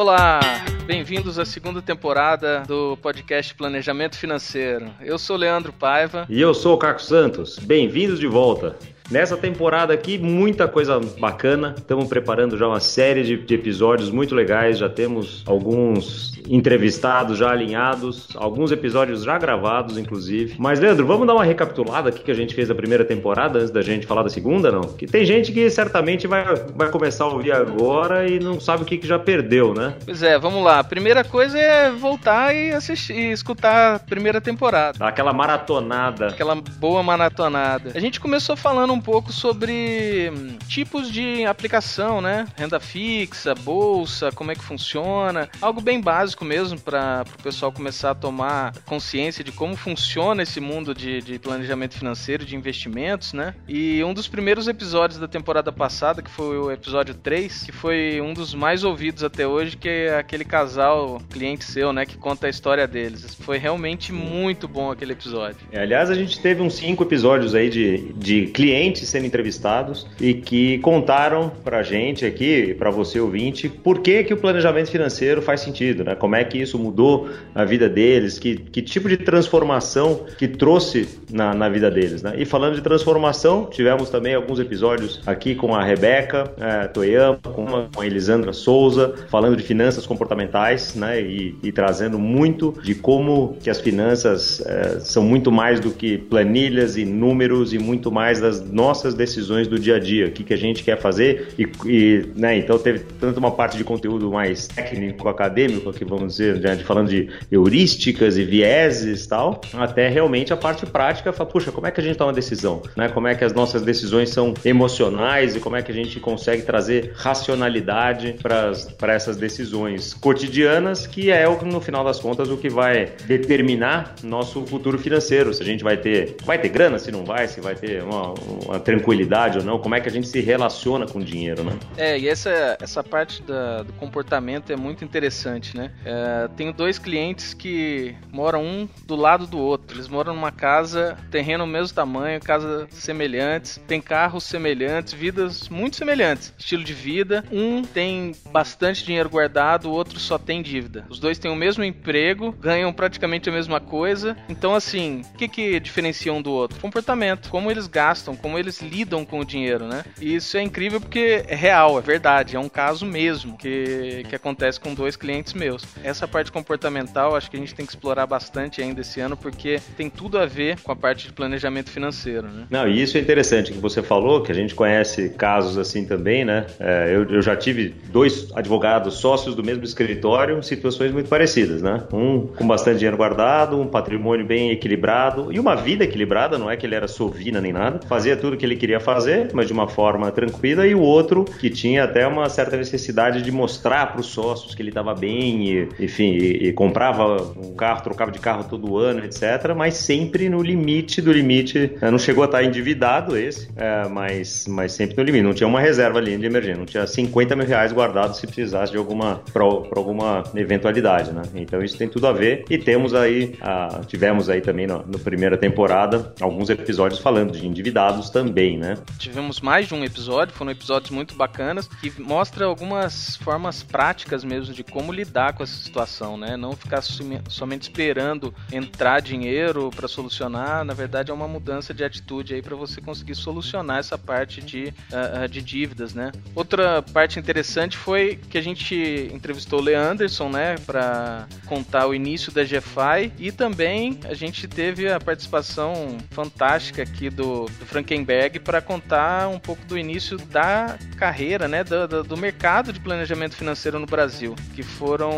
Olá, bem-vindos à segunda temporada do podcast Planejamento Financeiro. Eu sou Leandro Paiva. E eu sou o Caco Santos. Bem-vindos de volta. Nessa temporada aqui, muita coisa bacana. Estamos preparando já uma série de, de, episódios muito legais. Já temos alguns entrevistados já alinhados, alguns episódios já gravados, inclusive. Mas, Leandro, vamos dar uma recapitulada aqui que a gente fez da primeira temporada antes da gente falar da segunda, não? Que tem gente que certamente vai, vai começar a ouvir agora e não sabe o que, que já perdeu, né? Pois é, vamos lá. A primeira coisa é voltar e assistir, e escutar a primeira temporada. Aquela maratonada. Aquela boa maratonada. A gente começou falando um um pouco sobre hum, tipos de aplicação, né? Renda fixa, bolsa, como é que funciona. Algo bem básico mesmo para o pessoal começar a tomar consciência de como funciona esse mundo de, de planejamento financeiro, de investimentos, né? E um dos primeiros episódios da temporada passada, que foi o episódio 3, que foi um dos mais ouvidos até hoje, que é aquele casal cliente seu, né? Que conta a história deles. Foi realmente muito bom aquele episódio. É, aliás, a gente teve uns cinco episódios aí de, de clientes clientes sendo entrevistados e que contaram pra gente aqui, para você ouvinte, por que, que o planejamento financeiro faz sentido, né? Como é que isso mudou a vida deles, que, que tipo de transformação que trouxe na, na vida deles, né? E falando de transformação, tivemos também alguns episódios aqui com a Rebeca é, Toyama, com a Elisandra Souza, falando de finanças comportamentais, né? E, e trazendo muito de como que as finanças é, são muito mais do que planilhas e números e muito mais das nossas decisões do dia a dia, o que, que a gente quer fazer e, e né, então teve tanto uma parte de conteúdo mais técnico, acadêmico, aqui vamos dizer, né, falando de heurísticas e vieses tal, até realmente a parte prática, fala, puxa, como é que a gente toma decisão, né? Como é que as nossas decisões são emocionais e como é que a gente consegue trazer racionalidade para essas decisões cotidianas, que é o no final das contas o que vai determinar nosso futuro financeiro, se a gente vai ter vai ter grana, se não vai, se vai ter uma, uma tranquilidade ou não, como é que a gente se relaciona com o dinheiro, né? É, e essa, essa parte da, do comportamento é muito interessante, né? É, tenho dois clientes que moram um do lado do outro. Eles moram numa casa, terreno mesmo tamanho, casas semelhantes, tem carros semelhantes, vidas muito semelhantes, estilo de vida. Um tem bastante dinheiro guardado, o outro só tem dívida. Os dois têm o mesmo emprego, ganham praticamente a mesma coisa. Então, assim, o que, que diferencia um do outro? Comportamento, como eles gastam, como eles lidam com o dinheiro, né? E isso é incrível porque é real, é verdade, é um caso mesmo que, que acontece com dois clientes meus. Essa parte comportamental acho que a gente tem que explorar bastante ainda esse ano porque tem tudo a ver com a parte de planejamento financeiro, né? Não, e isso é interessante que você falou, que a gente conhece casos assim também, né? É, eu, eu já tive dois advogados sócios do mesmo escritório, situações muito parecidas, né? Um com bastante dinheiro guardado, um patrimônio bem equilibrado e uma vida equilibrada, não é que ele era sovina nem nada, fazia tudo que ele queria fazer, mas de uma forma tranquila, e o outro que tinha até uma certa necessidade de mostrar para os sócios que ele estava bem, e, enfim, e, e, comprava um carro, trocava de carro todo ano, etc., mas sempre no limite do limite. Não chegou a estar endividado esse, é, mas, mas sempre no limite. Não tinha uma reserva ali de emergência, não tinha 50 mil reais guardados se precisasse de alguma, para alguma eventualidade, né? Então isso tem tudo a ver. E temos aí, a, tivemos aí também na primeira temporada alguns episódios falando de endividado convidados também, né? Tivemos mais de um episódio, foram episódios muito bacanas, que mostra algumas formas práticas mesmo de como lidar com essa situação, né? Não ficar somente esperando entrar dinheiro para solucionar, na verdade é uma mudança de atitude aí para você conseguir solucionar essa parte de, uh, de dívidas, né? Outra parte interessante foi que a gente entrevistou o Leanderson, né, para contar o início da GFI e também a gente teve a participação fantástica aqui do, do Frankenberg para contar um pouco do início da carreira, né, do, do, do, mercado de planejamento financeiro no Brasil, que foram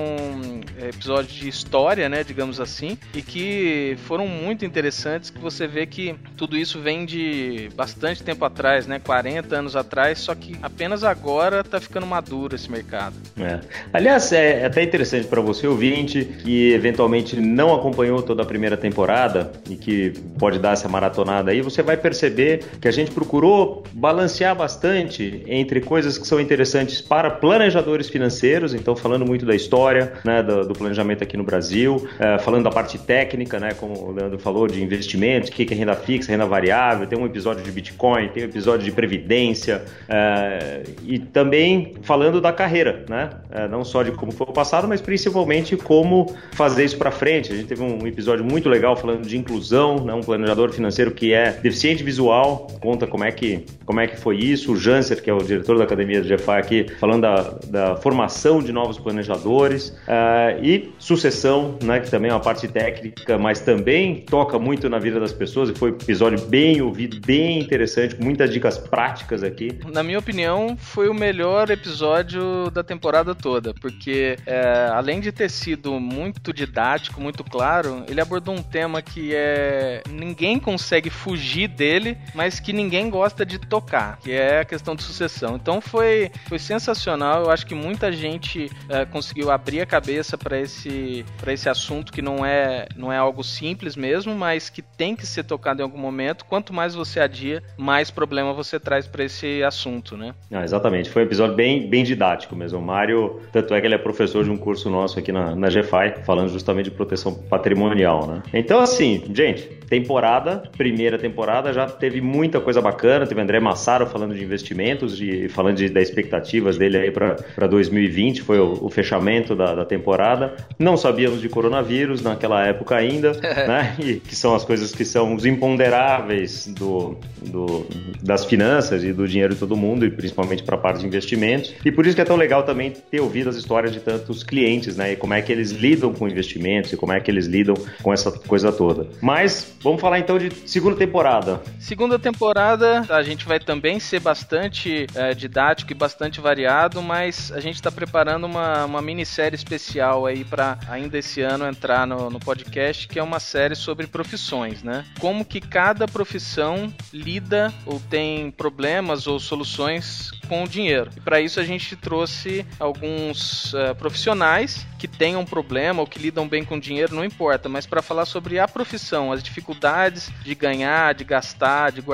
é, episódios de história, né, digamos assim, e que foram muito interessantes, que você vê que tudo isso vem de bastante tempo atrás, né, 40 anos atrás, só que apenas agora está ficando maduro esse mercado. É. Aliás, é até interessante para você ouvinte que eventualmente não acompanhou toda a primeira temporada e que pode dar essa maratonada aí, você vai perceber que a gente procurou balancear bastante entre coisas que são interessantes para planejadores financeiros, então falando muito da história né, do, do planejamento aqui no Brasil, é, falando da parte técnica, né, como o Leandro falou, de investimentos, o que é renda fixa, renda variável, tem um episódio de Bitcoin, tem um episódio de previdência, é, e também falando da carreira, né, é, não só de como foi o passado, mas principalmente como fazer isso para frente. A gente teve um episódio muito legal falando de inclusão, né, um planejador financeiro que é deficiente visual, conta como é que, como é que foi isso, o Janser, que é o diretor da Academia do GFA aqui, falando da, da formação de novos planejadores, uh, e sucessão, né, que também é uma parte técnica, mas também toca muito na vida das pessoas, e foi um episódio bem ouvido, bem interessante, com muitas dicas práticas aqui. Na minha opinião, foi o melhor episódio da temporada toda, porque é, além de ter sido muito didático, muito claro, ele abordou um tema que é ninguém consegue fugir dele, mas que ninguém gosta de tocar, que é a questão de sucessão. Então foi, foi sensacional. Eu acho que muita gente é, conseguiu abrir a cabeça para esse, esse assunto que não é, não é algo simples mesmo, mas que tem que ser tocado em algum momento. Quanto mais você adia, mais problema você traz para esse assunto, né? Ah, exatamente. Foi um episódio bem, bem didático mesmo. O Mário, tanto é que ele é professor de um curso nosso aqui na, na GFI, falando justamente de proteção patrimonial, né? Então, assim, gente, temporada, primeira temporada, já teve muita coisa bacana. Teve André Massaro falando de investimentos e falando de, das expectativas dele aí para 2020, foi o, o fechamento da, da, temporada. Não sabíamos de coronavírus naquela época ainda, né? E que são as coisas que são os imponderáveis do, do, das finanças e do dinheiro de todo mundo, e principalmente para a parte de investimentos. E por isso que é tão legal também ter ouvido as histórias de tantos clientes, né? E como é que eles lidam com investimentos e como é que eles lidam com essa coisa toda. Mas vamos falar então de segunda temporada. Segunda temporada, a gente vai também ser bastante é, didático e bastante variado, mas a gente está preparando uma, uma minissérie especial aí para ainda esse ano entrar no, no podcast, que é uma série sobre profissões, né? Como que cada profissão lida ou tem problemas ou soluções com o dinheiro. E para isso a gente trouxe alguns uh, profissionais que tenham problema ou que lidam bem com dinheiro, não importa, mas para falar sobre a profissão, as dificuldades de ganhar, de gastar, de guardar,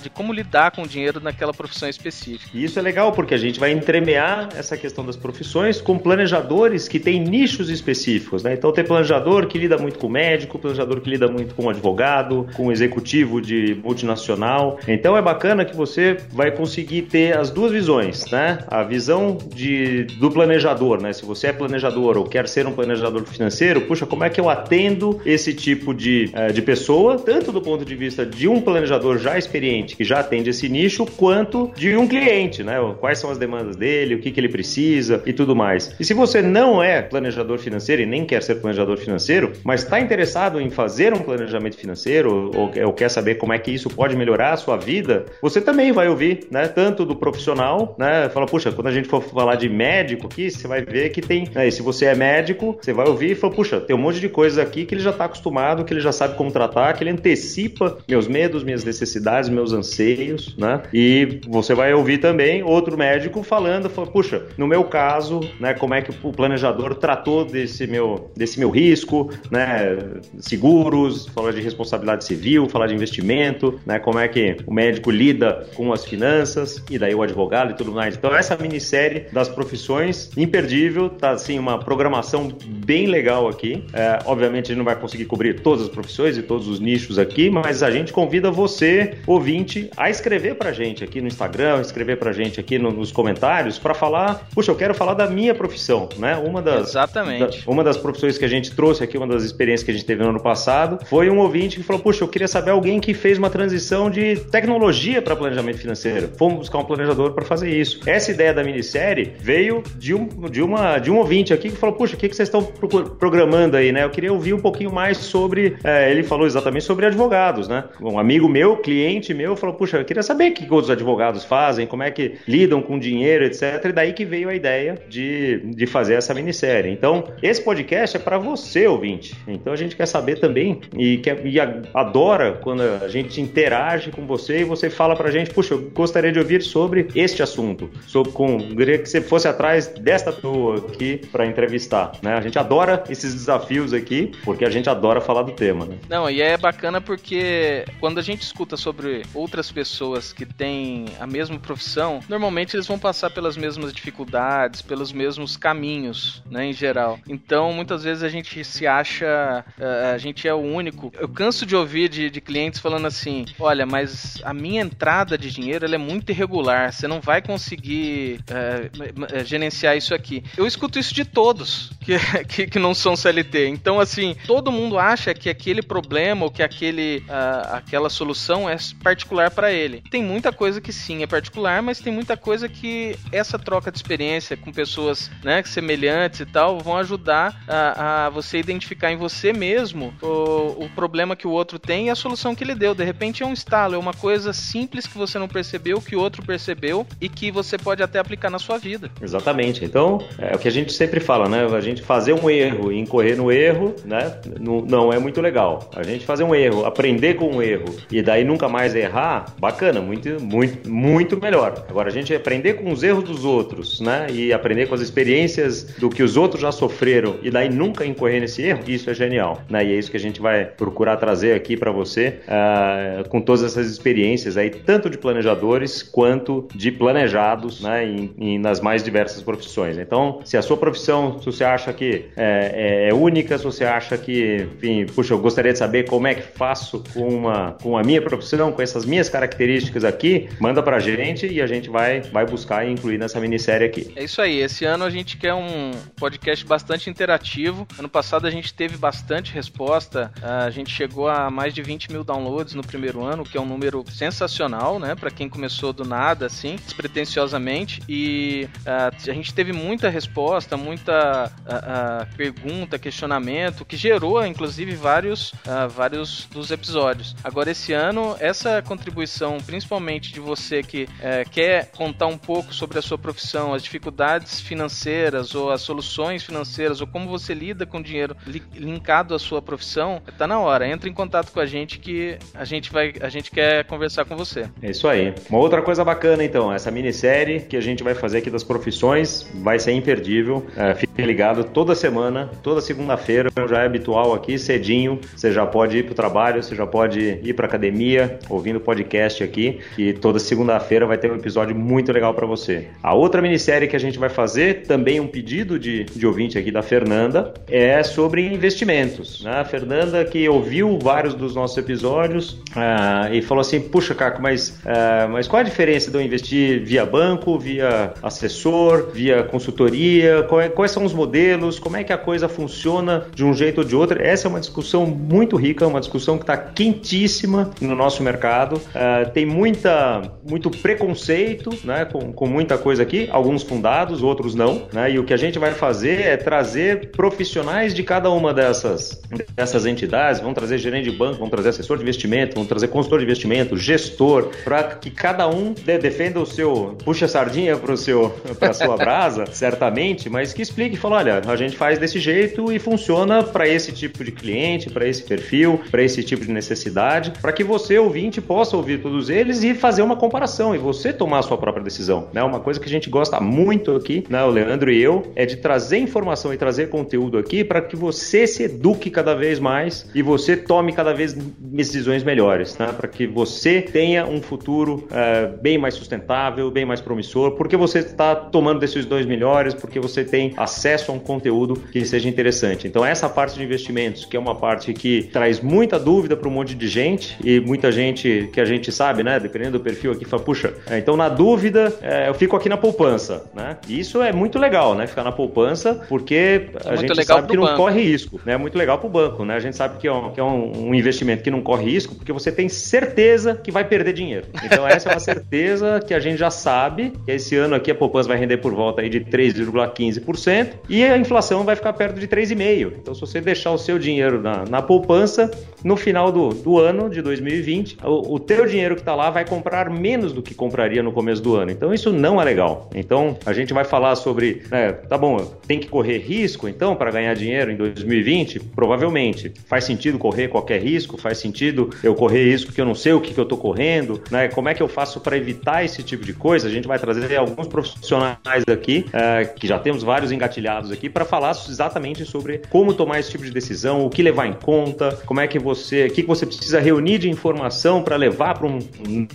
de como lidar com o dinheiro naquela profissão específica. E isso é legal porque a gente vai entremear essa questão das profissões com planejadores que têm nichos específicos, né? Então tem planejador que lida muito com médico, planejador que lida muito com advogado, com executivo de multinacional. Então é bacana que você vai conseguir ter as duas visões, né? A visão de, do planejador, né? Se você é planejador ou quer ser um planejador financeiro, puxa, como é que eu atendo esse tipo de, eh, de pessoa, tanto do ponto de vista de um planejador já experiente, que já atende esse nicho, quanto de um cliente, né? Quais são as demandas dele, o que, que ele precisa e tudo mais. E se você não é planejador financeiro e nem quer ser planejador financeiro, mas está interessado em fazer um planejamento financeiro ou, ou quer saber como é que isso pode melhorar a sua vida, você também vai ouvir, né? Tanto do profissional, né? Fala, puxa, quando a gente for falar de médico aqui, você vai ver que tem, né? Se você é médico, você vai ouvir e fala, puxa, tem um monte de coisas aqui que ele já está acostumado, que ele já sabe como tratar, que ele antecipa meus medos, minhas necessidades, meus anseios, né? E você vai ouvir também outro médico falando, fala, puxa, no meu caso, né? Como é que o planejador tratou desse meu, desse meu risco, né? Seguros, falar de responsabilidade civil, falar de investimento, né? Como é que o médico lida com as finanças e daí o advogado e tudo mais. Então essa minissérie das profissões, imperdível, tá assim uma programação bem legal aqui. É, obviamente a gente não vai conseguir cobrir todas as profissões e todos os nichos aqui, mas a gente convida você, ouvinte, a escrever pra gente aqui no Instagram, escrever pra gente aqui no, nos comentários para falar, puxa, eu quero falar da minha profissão, né? Uma das Exatamente. Da, uma das profissões que a gente trouxe aqui, uma das experiências que a gente teve no ano passado, foi um ouvinte que falou: Puxa, eu queria saber alguém que fez uma transição de tecnologia para planejamento financeiro. Fomos buscar um planejador para fazer isso. Essa ideia da minissérie veio de um, de uma, de um ouvinte aqui que falou: Puxa, o que, que vocês estão programando aí, né? Eu queria ouvir um pouquinho mais sobre. É, ele falou exatamente sobre advogados, né? Um amigo meu, cliente meu, falou: Puxa, eu queria saber o que outros advogados fazem, como é que lidam com dinheiro, etc. E daí que veio a ideia de, de fazer essa minissérie. Então, esse podcast é para você, ouvinte. Então a gente quer saber também e, quer, e adora quando a gente interage com você e você fala pra gente, puxa, eu gostaria de ouvir sobre este assunto. Sobre, com, queria que você fosse atrás desta pessoa aqui para entrevistar. Né? A gente adora esses desafios aqui, porque a gente adora falar do tema. Né? Não, e é bacana porque quando a gente escuta sobre sobre outras pessoas que têm a mesma profissão, normalmente eles vão passar pelas mesmas dificuldades, pelos mesmos caminhos, né, em geral. Então, muitas vezes a gente se acha, uh, a gente é o único. Eu canso de ouvir de, de clientes falando assim: olha, mas a minha entrada de dinheiro ela é muito irregular, você não vai conseguir uh, gerenciar isso aqui. Eu escuto isso de todos que, que, que, não são CLT. Então, assim, todo mundo acha que aquele problema ou que aquele, uh, aquela solução é particular para ele. Tem muita coisa que sim é particular, mas tem muita coisa que essa troca de experiência com pessoas né, semelhantes e tal vão ajudar a, a você identificar em você mesmo o, o problema que o outro tem e a solução que ele deu. De repente é um estalo, é uma coisa simples que você não percebeu, que o outro percebeu e que você pode até aplicar na sua vida. Exatamente. Então, é o que a gente sempre fala, né? A gente fazer um erro e incorrer no erro, né? Não é muito legal. A gente fazer um erro, aprender com um erro e daí nunca mais errar, bacana, muito, muito, muito melhor. Agora, a gente aprender com os erros dos outros, né? E aprender com as experiências do que os outros já sofreram e daí nunca incorrer nesse erro, isso é genial, né? E é isso que a gente vai procurar trazer aqui para você uh, com todas essas experiências aí, tanto de planejadores quanto de planejados, né? Em, nas mais diversas profissões. Então, se a sua profissão, se você acha que é, é, é única, se você acha que, enfim, puxa, eu gostaria de saber como é que faço com, uma, com a minha profissão, com essas minhas características aqui, manda pra gente e a gente vai, vai buscar e incluir nessa minissérie aqui. É isso aí, esse ano a gente quer um podcast bastante interativo. Ano passado a gente teve bastante resposta, a gente chegou a mais de 20 mil downloads no primeiro ano, que é um número sensacional, né, para quem começou do nada, assim, despretensiosamente. E uh, a gente teve muita resposta, muita uh, pergunta, questionamento, que gerou, inclusive, vários, vários dos episódios. Agora, esse ano, essa contribuição, principalmente de você que eh, quer contar um pouco sobre a sua profissão, as dificuldades financeiras ou as soluções financeiras ou como você lida com dinheiro linkado à sua profissão, tá na hora. Entra em contato com a gente que a gente vai, a gente quer conversar com você. É isso aí. Uma outra coisa bacana então, essa minissérie que a gente vai fazer aqui das profissões vai ser imperdível. É, fique ligado toda semana, toda segunda-feira, já é habitual aqui, cedinho. Você já pode ir para o trabalho, você já pode ir para academia, ouvindo podcast aqui. E toda segunda-feira vai ter um episódio muito legal para você. A outra minissérie que a gente vai fazer, também um pedido de, de ouvinte aqui da Fernanda, é sobre investimentos. Né? A Fernanda que ouviu vários dos nossos episódios uh, e falou assim: puxa, Caco, mas, uh, mas qual a diferença de eu investir via banco, via assessor, via consultoria? É, quais são os modelos? Como é que a coisa funciona de um jeito ou de outro? Essa é uma discussão muito rica, uma discussão que está quentíssima no nosso mercado. Uh, tem muita, muito preconceito né, com, com muita coisa aqui, alguns fundados, outros não. Né? E o que a gente vai fazer é trazer profissionais de cada uma dessas, dessas entidades, vão trazer gerente de banco, vão trazer assessor de investimento, vão trazer consultor de investimento, gestor, para que cada um defenda o seu, puxa a sardinha para seu para sua brasa, certamente, mas que explique e fale, olha, a gente faz desse jeito e funciona para esse tipo de cliente, para esse perfil, para esse tipo de necessidade, para que você ouvinte possa ouvir todos eles e fazer uma comparação e você tomar a sua própria decisão, né? Uma coisa que a gente gosta muito aqui, né, o Leandro e eu, é de trazer informação e trazer conteúdo aqui para que você se eduque cada vez mais e você tome cada vez decisões melhores, né? Para que você tenha um futuro uh, bem mais sustentável, bem mais promissor, porque você está tomando decisões melhores, porque você tem acesso a um conteúdo que seja interessante. Então, essa parte de investimentos, que é uma parte que traz muita dúvida para um monte de gente e muita gente que a gente sabe, né? Dependendo do perfil aqui, fala, puxa, é, então na dúvida, é, eu fico aqui na poupança, né? E isso é muito legal, né? Ficar na poupança, porque a é gente sabe que não banco. corre risco, né? É muito legal para o banco, né? A gente sabe que é, um, que é um, um investimento que não corre risco, porque você tem certeza que vai perder dinheiro. Então essa é uma certeza que a gente já sabe que esse ano aqui a poupança vai render por volta aí de 3,15% e a inflação vai ficar perto de 3,5%. Então se você deixar o seu dinheiro na, na poupança, no final do, do ano de 2020, o, teu dinheiro que está lá vai comprar menos do que compraria no começo do ano. Então isso não é legal. Então a gente vai falar sobre, né, tá bom, tem que correr risco então para ganhar dinheiro em 2020? Provavelmente. Faz sentido correr qualquer risco? Faz sentido eu correr risco que eu não sei o que, que eu estou correndo? Né? Como é que eu faço para evitar esse tipo de coisa? A gente vai trazer alguns profissionais aqui, é, que já temos vários engatilhados aqui, para falar exatamente sobre como tomar esse tipo de decisão, o que levar em conta, como é que você, o que, que você precisa reunir de informação para levar para um,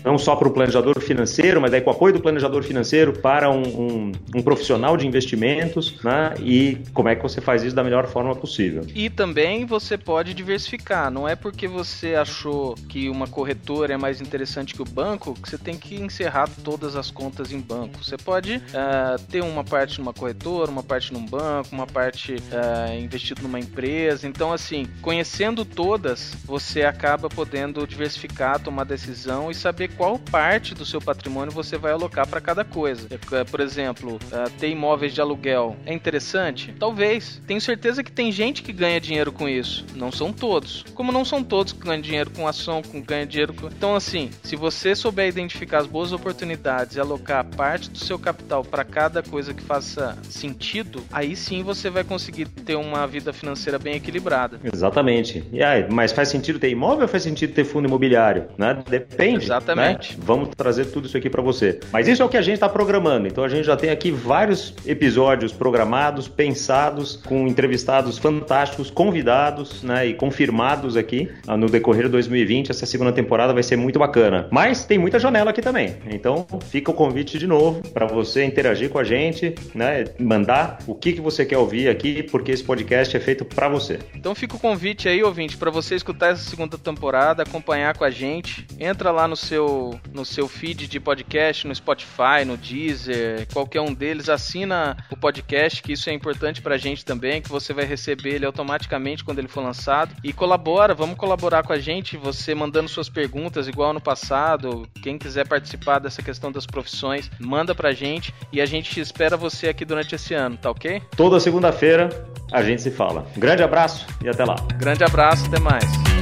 não só para o planejador financeiro, mas aí com o apoio do planejador financeiro para um, um, um profissional de investimentos, né? E como é que você faz isso da melhor forma possível. E também você pode diversificar. Não é porque você achou que uma corretora é mais interessante que o banco que você tem que encerrar todas as contas em banco. Você pode uh, ter uma parte numa corretora, uma parte num banco, uma parte uh, investido numa empresa. Então, assim, conhecendo todas, você acaba podendo diversificar, tomar decisão e saber qual parte do seu patrimônio você vai alocar para cada coisa. É, por exemplo, uh, ter imóveis de aluguel é interessante? Talvez. Tenho certeza que tem gente que ganha dinheiro com isso. Não são todos. Como não são todos que ganham dinheiro com ação, com ganha dinheiro com... Então, assim, se você souber identificar as boas oportunidades e alocar parte do seu capital para cada coisa que faça sentido, aí sim você vai conseguir ter uma vida financeira bem equilibrada. Exatamente. E aí, mas faz sentido ter imóvel ou faz sentido ter fundo imobiliário? Né? Depende. Né? Exatamente. Né? Vamos trazer tudo isso aqui para você. Mas isso é o que a gente está programando. Então a gente já tem aqui vários episódios programados, pensados, com entrevistados fantásticos, convidados né, e confirmados aqui ah, no decorrer de 2020. Essa segunda temporada vai ser muito bacana. Mas tem muita janela aqui também. Então fica o convite de novo para você interagir com a gente, né, mandar o que, que você quer ouvir aqui, porque esse podcast é feito para você. Então fica o convite aí, ouvinte, para você escutar essa segunda temporada, acompanhar com a gente. Entra lá no seu, no seu feed de podcast, no Spotify, no Deezer, qualquer um deles, assina o podcast, que isso é importante pra gente também, que você vai receber ele automaticamente quando ele for lançado. E colabora, vamos colaborar com a gente, você mandando suas perguntas, igual no passado. Quem quiser participar dessa questão das profissões, manda pra gente e a gente espera você aqui durante esse ano, tá ok? Toda segunda-feira a gente se fala. Um grande abraço e até lá. Grande abraço, até mais.